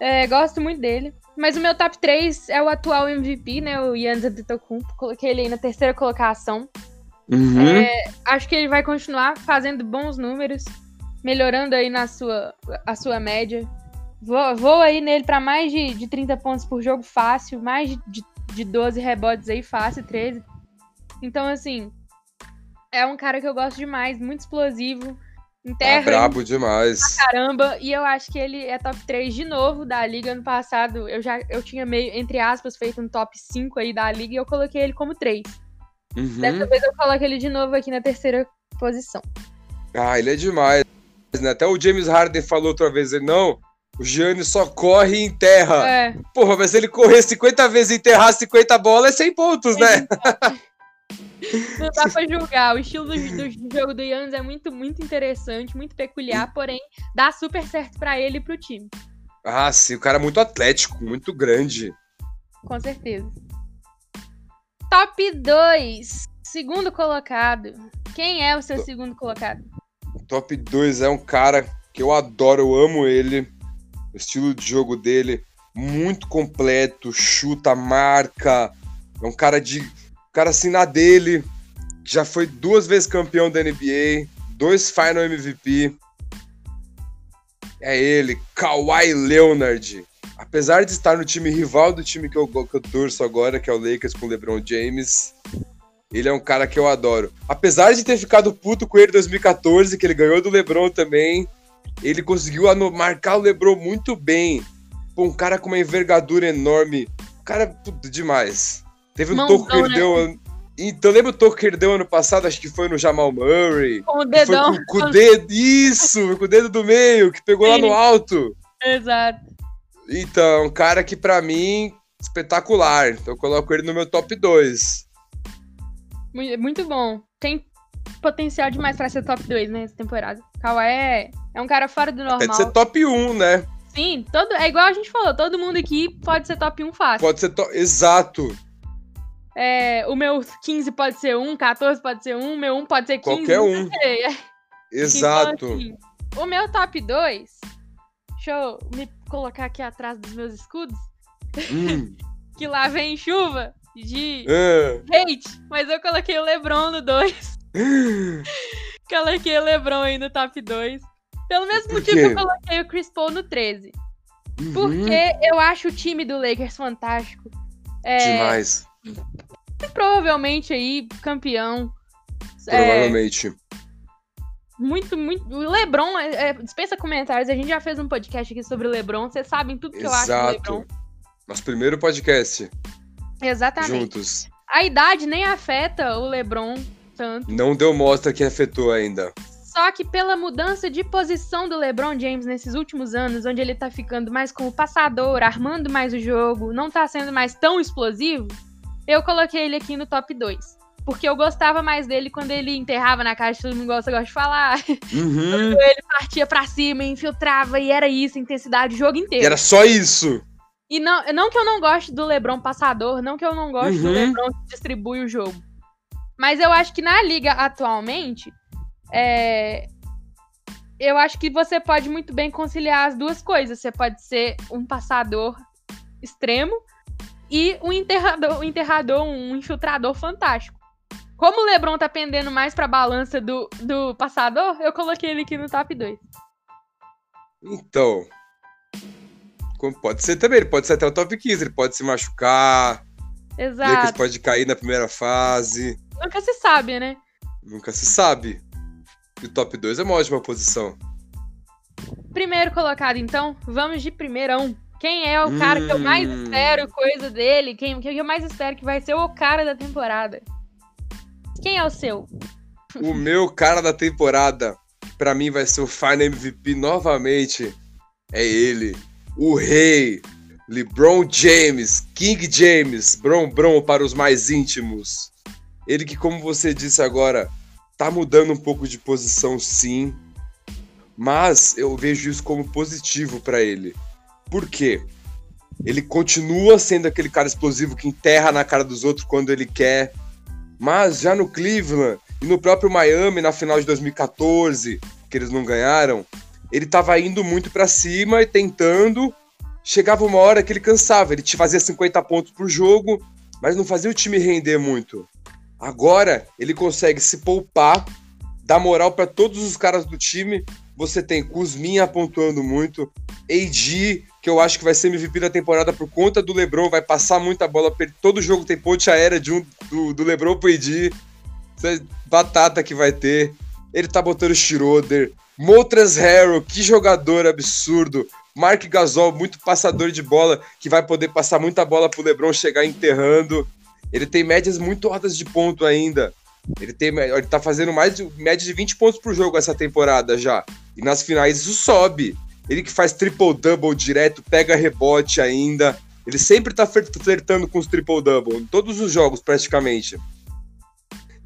S1: É, gosto muito dele. Mas o meu top 3 é o atual MVP, né? O Yannis Antetokounmpo. Coloquei ele aí na terceira colocação. Uhum. É, acho que ele vai continuar fazendo bons números, melhorando aí na sua, a sua média. Vou, vou aí nele para mais de, de 30 pontos por jogo fácil, mais de, de, de 12 rebotes aí fácil, 13. Então, assim, é um cara que eu gosto demais, muito explosivo.
S2: Enterra tá brabo demais.
S1: Caramba, e eu acho que ele é top 3 de novo da liga. Ano passado eu já eu tinha meio, entre aspas, feito um top 5 aí da liga e eu coloquei ele como 3. Uhum. Dessa vez eu coloco ele de novo aqui na terceira posição.
S2: Ah, ele é demais. Né? Até o James Harden falou outra vez, ele, não, o Gianni só corre e enterra. É. Porra, mas se ele correr 50 vezes e enterrar 50 bolas, é 100 pontos, né?
S1: Não dá pra julgar. O estilo do, do jogo do Yannis é muito, muito interessante, muito peculiar, porém dá super certo para ele e pro time.
S2: Ah, sim, o cara é muito atlético, muito grande.
S1: Com certeza. Top 2. Segundo colocado. Quem é o seu segundo colocado?
S2: Top 2 é um cara que eu adoro, eu amo ele. O estilo de jogo dele, muito completo, chuta, marca. É um cara de cara assim na dele, já foi duas vezes campeão da NBA, dois Final MVP. É ele, Kawhi Leonard. Apesar de estar no time rival do time que eu, que eu torço agora, que é o Lakers com o LeBron James, ele é um cara que eu adoro. Apesar de ter ficado puto com ele em 2014, que ele ganhou do LeBron também, ele conseguiu marcar o LeBron muito bem. Pô, um cara com uma envergadura enorme. Cara, puto, demais. Teve um Mãozão, toco que ele né? deu. Então, lembra o toco que ele deu ano passado? Acho que foi no Jamal Murray.
S1: Com o dedão.
S2: Com, com, o dedo, isso, com o dedo do meio, que pegou Sim. lá no alto.
S1: Exato.
S2: Então, um cara que pra mim, espetacular. Então eu coloco ele no meu top 2.
S1: Muito bom. Tem potencial demais pra ser top 2, né, essa temporada. Kawhi é, é um cara fora do normal. Pode
S2: ser top 1, né?
S1: Sim, todo, é igual a gente falou, todo mundo aqui pode ser top 1 fácil.
S2: Pode ser top. Exato.
S1: É, o meu 15 pode ser 1, 14 pode ser 1, meu 1 pode ser 15.
S2: Qualquer um. Exato. Então,
S1: assim, o meu top 2, deixa eu me colocar aqui atrás dos meus escudos. Hum. que lá vem chuva de é. hate, mas eu coloquei o Lebron no 2. coloquei o Lebron aí no top 2. Pelo mesmo motivo que eu coloquei o Chris Paul no 13. Uhum. Porque eu acho o time do Lakers fantástico.
S2: É, Demais.
S1: Provavelmente aí, campeão.
S2: Provavelmente. É,
S1: muito, muito. O Lebron, é, é, dispensa comentários. A gente já fez um podcast aqui sobre o Lebron. Vocês sabem tudo que Exato. eu acho do Lebron.
S2: Nosso primeiro podcast.
S1: Exatamente.
S2: Juntos.
S1: A idade nem afeta o Lebron tanto.
S2: Não deu mostra que afetou ainda.
S1: Só que pela mudança de posição do LeBron James nesses últimos anos, onde ele tá ficando mais como passador, armando mais o jogo, não tá sendo mais tão explosivo, eu coloquei ele aqui no top 2. Porque eu gostava mais dele quando ele enterrava na caixa, todo mundo gosta, gosta de falar. Uhum. ele partia pra cima, infiltrava, e era isso, intensidade o jogo inteiro. E
S2: era só isso.
S1: E não, não que eu não goste do LeBron passador, não que eu não goste uhum. do LeBron que distribui o jogo. Mas eu acho que na liga atualmente, é, eu acho que você pode muito bem conciliar as duas coisas. Você pode ser um passador extremo e um enterrador, um, enterrador, um infiltrador fantástico. Como o LeBron tá pendendo mais pra balança do, do passador, eu coloquei ele aqui no top 2.
S2: Então. Pode ser também, ele pode ser até o top 15, ele pode se machucar.
S1: Exato. Ele
S2: pode cair na primeira fase.
S1: Nunca se sabe, né?
S2: Nunca se sabe. E o top 2 é uma ótima posição.
S1: Primeiro colocado, então, vamos de primeirão. Quem é o cara hum... que eu mais hum. espero coisa dele? Quem que eu mais espero que vai ser o cara da temporada? Quem é o seu?
S2: O meu cara da temporada, para mim vai ser o Final MVP novamente. É ele, o rei, LeBron James, King James, Bron Bron para os mais íntimos. Ele que, como você disse agora, tá mudando um pouco de posição, sim, mas eu vejo isso como positivo para ele. Por quê? Ele continua sendo aquele cara explosivo que enterra na cara dos outros quando ele quer, mas já no Cleveland e no próprio Miami na final de 2014, que eles não ganharam, ele estava indo muito para cima e tentando chegava uma hora que ele cansava. Ele te fazia 50 pontos por jogo, mas não fazia o time render muito. Agora ele consegue se poupar, dar moral para todos os caras do time. Você tem Kuzmin pontuando muito, AD, que eu acho que vai ser MVP da temporada por conta do LeBron, vai passar muita bola, todo jogo tem ponte aérea de um, do, do LeBron pro AD. Batata que vai ter. Ele tá botando Schroeder, Moltres Harrow, que jogador absurdo. Mark Gasol, muito passador de bola, que vai poder passar muita bola pro LeBron chegar enterrando. Ele tem médias muito altas de ponto ainda. Ele, tem, ele tá fazendo mais de média de 20 pontos por jogo essa temporada já. E nas finais isso sobe. Ele que faz triple-double direto, pega rebote ainda. Ele sempre tá flertando com os triple-double, em todos os jogos praticamente.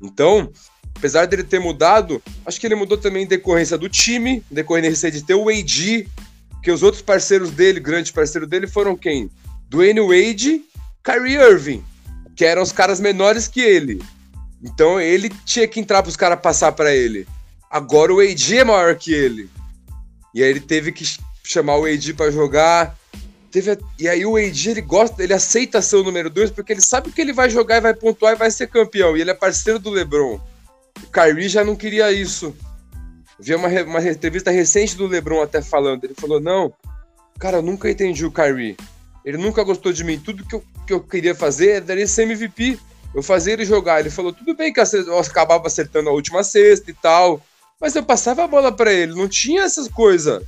S2: Então, apesar dele ter mudado, acho que ele mudou também em decorrência do time, em decorrência de ter o AD, que os outros parceiros dele, grandes parceiros dele, foram quem? Dwayne Wade, Kyrie Irving que eram os caras menores que ele. Então ele tinha que entrar para os caras passar para ele. Agora o AD é maior que ele. E aí ele teve que chamar o AD para jogar. Teve, e aí o AD ele gosta, ele aceita ser o número 2 porque ele sabe que ele vai jogar e vai pontuar e vai ser campeão. E ele é parceiro do LeBron. Kyrie já não queria isso. Vi uma, uma entrevista recente do LeBron até falando. Ele falou: Não, cara, eu nunca entendi o Kyrie. Ele nunca gostou de mim. Tudo que eu, que eu queria fazer era ele ser MVP. Eu fazia ele jogar. Ele falou: tudo bem que eu acabava acertando a última cesta e tal. Mas eu passava a bola para ele. Não tinha essas coisas.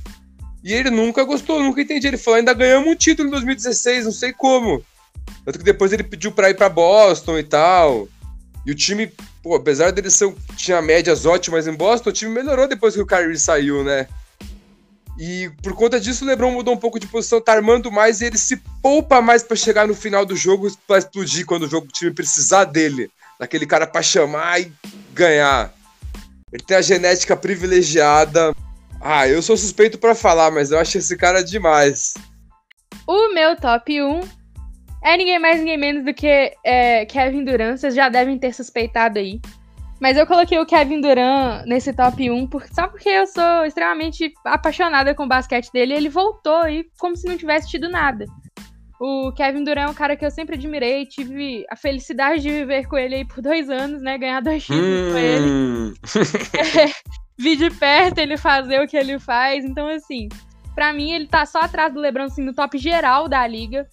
S2: E ele nunca gostou, nunca entendi. Ele falou: ainda ganhamos um título em 2016, não sei como. Tanto que depois ele pediu pra ir pra Boston e tal. E o time, pô, apesar dele ser, tinha médias ótimas em Boston, o time melhorou depois que o Kyrie saiu, né? E por conta disso, o LeBron mudou um pouco de posição, tá armando mais e ele se poupa mais para chegar no final do jogo para explodir quando o jogo o time precisar dele, daquele cara para chamar e ganhar. Ele tem a genética privilegiada. Ah, eu sou suspeito para falar, mas eu acho esse cara demais.
S1: O meu top 1 é ninguém mais, ninguém menos do que é, Kevin Durant. Vocês já devem ter suspeitado aí. Mas eu coloquei o Kevin Durant nesse top 1 por, só porque eu sou extremamente apaixonada com o basquete dele. Ele voltou e como se não tivesse tido nada. O Kevin Durant é um cara que eu sempre admirei, tive a felicidade de viver com ele aí por dois anos, né? Ganhar dois títulos hum. com ele. Hum. é, vi de perto ele fazer o que ele faz. Então, assim, para mim ele tá só atrás do LeBron, assim, no top geral da liga.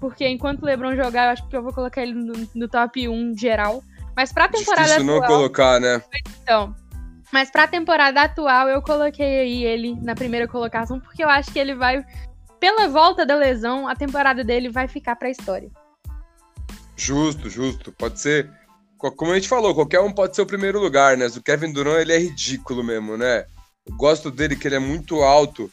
S1: Porque enquanto o LeBron jogar, eu acho que eu vou colocar ele no, no top 1 geral. Mas pra temporada
S2: Difícil atual. não colocar, né?
S1: Então. Mas pra temporada atual, eu coloquei aí ele na primeira colocação, porque eu acho que ele vai. Pela volta da lesão, a temporada dele vai ficar pra história.
S2: Justo, justo. Pode ser. Como a gente falou, qualquer um pode ser o primeiro lugar, né? O Kevin Durant, ele é ridículo mesmo, né? Eu gosto dele que ele é muito alto,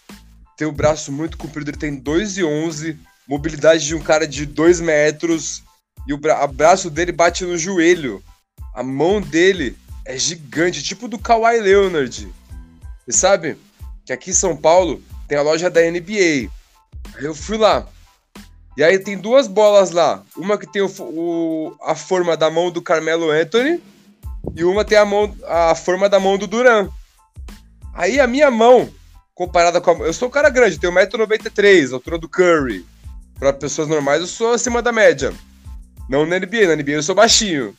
S2: tem o braço muito comprido, ele tem 2,11, mobilidade de um cara de 2 metros, e o bra braço dele bate no joelho. A mão dele é gigante, tipo do Kawhi Leonard. Você sabe que aqui em São Paulo tem a loja da NBA. Eu fui lá. E aí tem duas bolas lá. Uma que tem o, o, a forma da mão do Carmelo Anthony e uma tem a, mão, a forma da mão do Duran. Aí a minha mão, comparada com a. Eu sou um cara grande, tenho 1,93m, altura do Curry. Para pessoas normais, eu sou acima da média. Não na NBA, na NBA eu sou baixinho.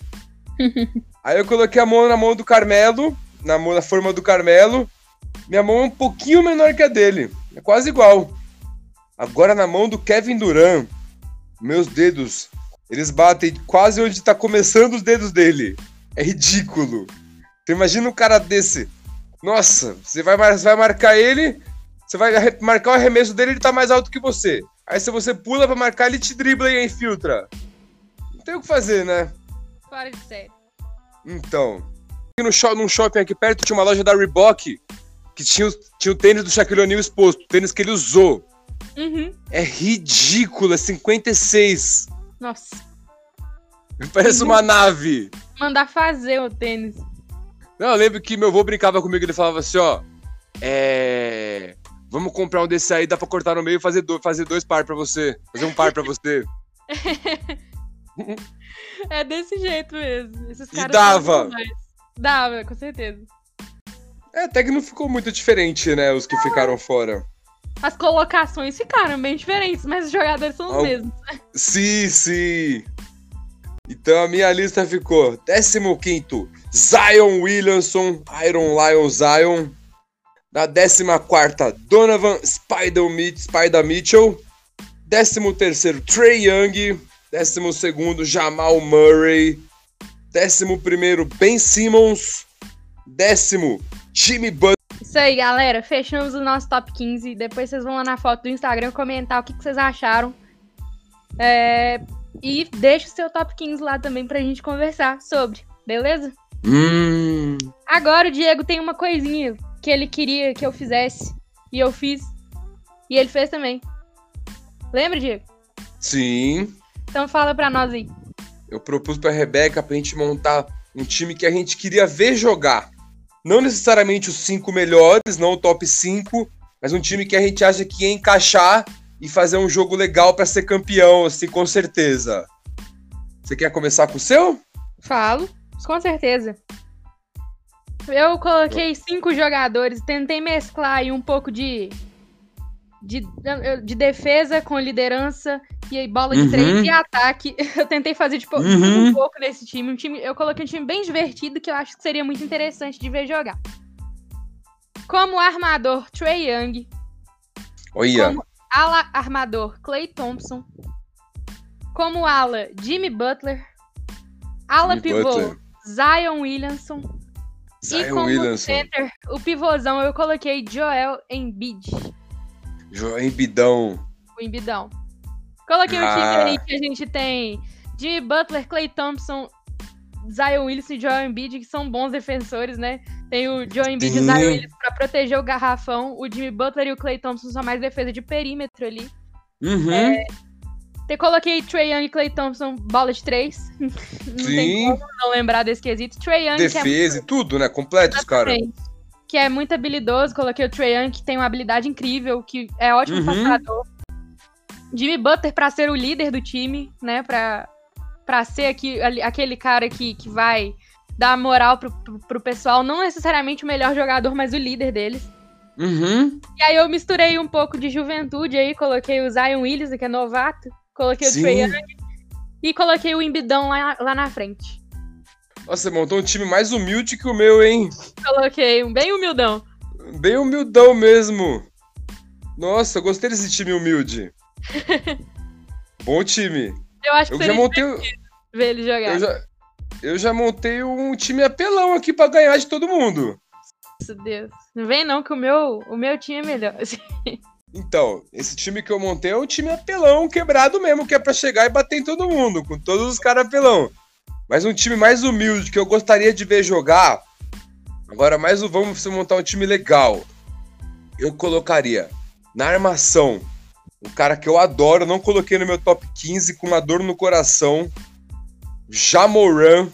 S2: Aí eu coloquei a mão na mão do Carmelo, na, mão, na forma do Carmelo. Minha mão é um pouquinho menor que a dele. É quase igual. Agora na mão do Kevin Durant, meus dedos, eles batem quase onde tá começando os dedos dele. É ridículo. Então imagina um cara desse. Nossa, você vai, você vai marcar ele, você vai marcar o arremesso dele, ele tá mais alto que você. Aí se você pula pra marcar, ele te dribla e infiltra tem o que fazer, né?
S1: Fora de sério.
S2: Então. No num shopping aqui perto tinha uma loja da Reebok que tinha, tinha o tênis do Shaquille O'Neal exposto, o tênis que ele usou.
S1: Uhum.
S2: É ridículo, é 56.
S1: Nossa.
S2: Parece uma nave.
S1: Mandar fazer o tênis.
S2: Não, eu lembro que meu avô brincava comigo, ele falava assim, ó. É. Vamos comprar um desse aí, dá pra cortar no meio e fazer, do, fazer dois par pra você. Fazer um par pra você.
S1: é desse jeito mesmo. Esses
S2: caras e dava!
S1: Dava, com certeza.
S2: É, até que não ficou muito diferente, né? Os que não, ficaram fora.
S1: as colocações ficaram bem diferentes, mas os jogadores são os Al... mesmos.
S2: Sim, sim. Então a minha lista ficou 15 Zion Williamson, Iron Lion Zion. Na 14 Donovan Spider, Spider Mitchell. 13 Trey Young. 12 Jamal Murray. 11 Ben Simmons. Décimo Jimmy Butler.
S1: Isso aí, galera. Fechamos o nosso top 15. Depois vocês vão lá na foto do Instagram comentar o que, que vocês acharam. É... E deixa o seu top 15 lá também pra gente conversar sobre, beleza?
S2: Hum.
S1: Agora o Diego tem uma coisinha que ele queria que eu fizesse. E eu fiz. E ele fez também. Lembra, Diego?
S2: Sim.
S1: Então fala pra nós aí.
S2: Eu propus pra Rebeca pra gente montar um time que a gente queria ver jogar. Não necessariamente os cinco melhores, não o top 5, mas um time que a gente acha que ia encaixar e fazer um jogo legal para ser campeão, assim, com certeza. Você quer começar com o seu?
S1: Falo, com certeza. Eu coloquei cinco jogadores, tentei mesclar aí um pouco de, de, de defesa com liderança e bola de uhum. três e ataque. Eu tentei fazer tipo, uhum. um pouco nesse time. Um time. Eu coloquei um time bem divertido que eu acho que seria muito interessante de ver jogar. Como armador, Trey Young.
S2: Olha.
S1: Como ala armador, Clay Thompson. Como ala, Jimmy Butler. Ala Jimmy pivô, Butler. Zion Williamson. Zion e como Williamson. center, o pivôzão, eu coloquei Joel Embiid.
S2: Joel Embidão.
S1: O Embidão. Coloquei ah. um time aí que a gente tem de Butler, Clay Thompson, Zion Williams e Joel Embiid, que são bons defensores, né? Tem o Joel Embiid e o Zion Williams pra proteger o garrafão. O Jimmy Butler e o Clay Thompson são mais defesa de perímetro ali.
S2: Uhum. É,
S1: te coloquei Trey Young e Clay Thompson bola de três. não Sim. tem como não lembrar desse quesito. Trey Young.
S2: Defesa
S1: é
S2: e tudo, né? Completos, cara.
S1: Que é muito habilidoso. Coloquei o Trey Young, que tem uma habilidade incrível, que é ótimo uhum. passador. Jimmy Butler para ser o líder do time, né? Pra, pra ser aqui, aquele cara que, que vai dar moral pro, pro, pro pessoal. Não necessariamente o melhor jogador, mas o líder deles.
S2: Uhum.
S1: E aí eu misturei um pouco de juventude aí, coloquei o Zion Williams, que é novato, coloquei Sim. o Young e coloquei o Embidão lá, lá na frente.
S2: Nossa, você montou um time mais humilde que o meu, hein?
S1: Coloquei, um bem humildão.
S2: Bem humildão mesmo. Nossa, gostei desse time humilde. Bom time.
S1: Eu acho que
S2: eu já montei
S1: ver ele jogar.
S2: Eu já, eu já montei um time apelão aqui para ganhar de todo mundo.
S1: Nossa, Deus. Não vem não que o meu, o meu time é melhor.
S2: Então, esse time que eu montei é um time apelão, quebrado mesmo, que é para chegar e bater em todo mundo, com todos os caras apelão. Mas um time mais humilde que eu gostaria de ver jogar. Agora, mais vamos montar um time legal. Eu colocaria na armação um cara que eu adoro, não coloquei no meu top 15 com uma dor no coração. Jamoran,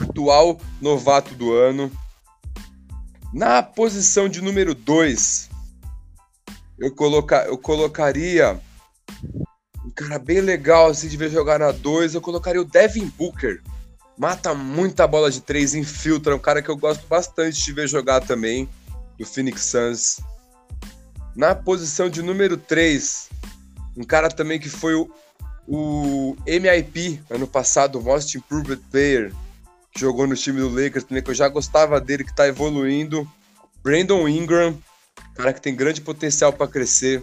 S2: atual novato do ano. Na posição de número 2, eu, coloca, eu colocaria um cara bem legal assim de ver jogar na 2. Eu colocaria o Devin Booker. Mata muita bola de 3, infiltra. Um cara que eu gosto bastante de ver jogar também, do Phoenix Suns. Na posição de número 3, um cara também que foi o, o MIP ano passado, o Most Improved Player, que jogou no time do Lakers também, que eu já gostava dele, que tá evoluindo. Brandon Ingram, cara que tem grande potencial para crescer.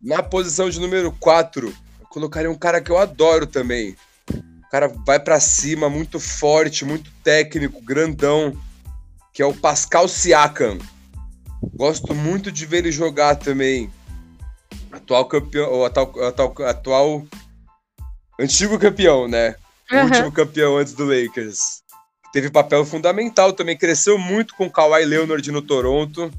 S2: Na posição de número 4, eu colocaria um cara que eu adoro também. O cara vai para cima, muito forte, muito técnico, grandão, que é o Pascal Siakam. Gosto muito de ver ele jogar também. Atual campeão, atual, atual, atual antigo campeão, né? Uhum. Último campeão antes do Lakers. Teve papel fundamental também, cresceu muito com Kawhi Leonard no Toronto.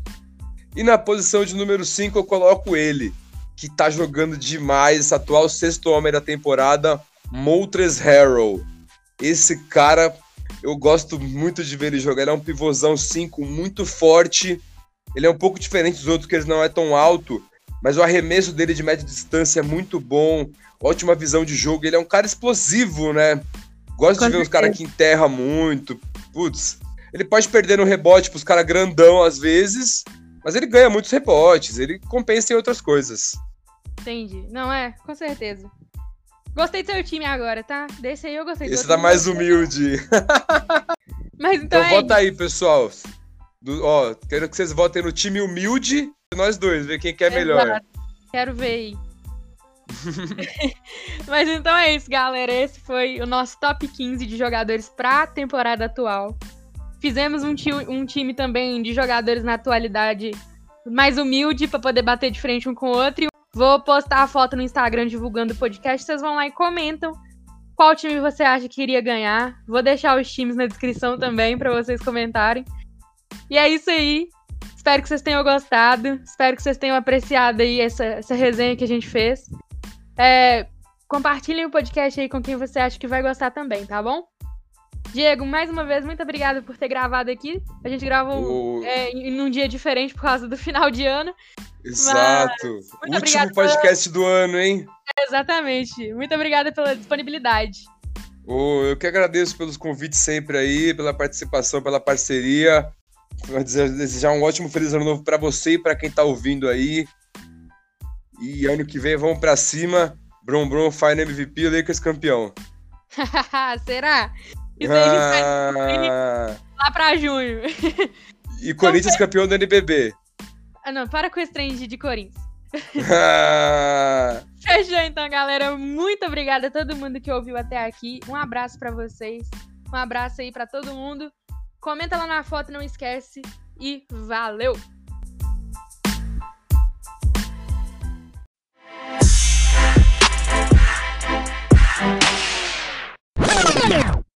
S2: E na posição de número 5 eu coloco ele, que tá jogando demais, esse atual sexto homem da temporada, Moltres Harrell. Esse cara, eu gosto muito de ver ele jogar, ele é um pivôzão 5 muito forte, ele é um pouco diferente dos outros, que ele não é tão alto, mas o arremesso dele de média distância é muito bom, ótima visão de jogo, ele é um cara explosivo, né? Gosto de ver os caras que enterra muito. Putz, ele pode perder no rebote pros caras grandão às vezes, Mas ele ganha muitos rebotes, ele compensa em outras coisas.
S1: Entendi. Não é, com certeza. Gostei do seu time agora, tá? Desse aí eu gostei.
S2: Esse tá mais humilde.
S1: Mas então, então é
S2: vota aí, pessoal. Do, ó, quero que vocês votem no time humilde de nós dois, ver quem quer é melhor.
S1: Quero ver aí. Mas então é isso, galera. Esse foi o nosso top 15 de jogadores para a temporada atual. Fizemos um, um time também de jogadores na atualidade mais humilde para poder bater de frente um com o outro. Vou postar a foto no Instagram divulgando o podcast. Vocês vão lá e comentam qual time você acha que iria ganhar. Vou deixar os times na descrição também para vocês comentarem. E é isso aí. Espero que vocês tenham gostado. Espero que vocês tenham apreciado aí essa, essa resenha que a gente fez. É, compartilhem o podcast aí com quem você acha que vai gostar também, tá bom? Diego, mais uma vez, muito obrigada por ter gravado aqui. A gente gravou o... é, em um dia diferente por causa do final de ano.
S2: Exato. Último podcast do ano, hein?
S1: exatamente. Muito obrigada pela disponibilidade.
S2: Oh, eu que agradeço pelos convites sempre aí, pela participação, pela parceria. Desejar um ótimo feliz ano novo para você e para quem tá ouvindo aí. E ano que vem vamos para cima. Brom Brom, Fine MVP, Lakers campeão.
S1: Será? Isso aí ah... lá pra junho.
S2: E Corinthians então, campeão do NBB.
S1: Ah, não, para com esse trem de Corinthians. Fechou então, galera. Muito obrigada a todo mundo que ouviu até aqui. Um abraço para vocês. Um abraço aí para todo mundo. Comenta lá na foto, não esquece. E valeu! Yeah.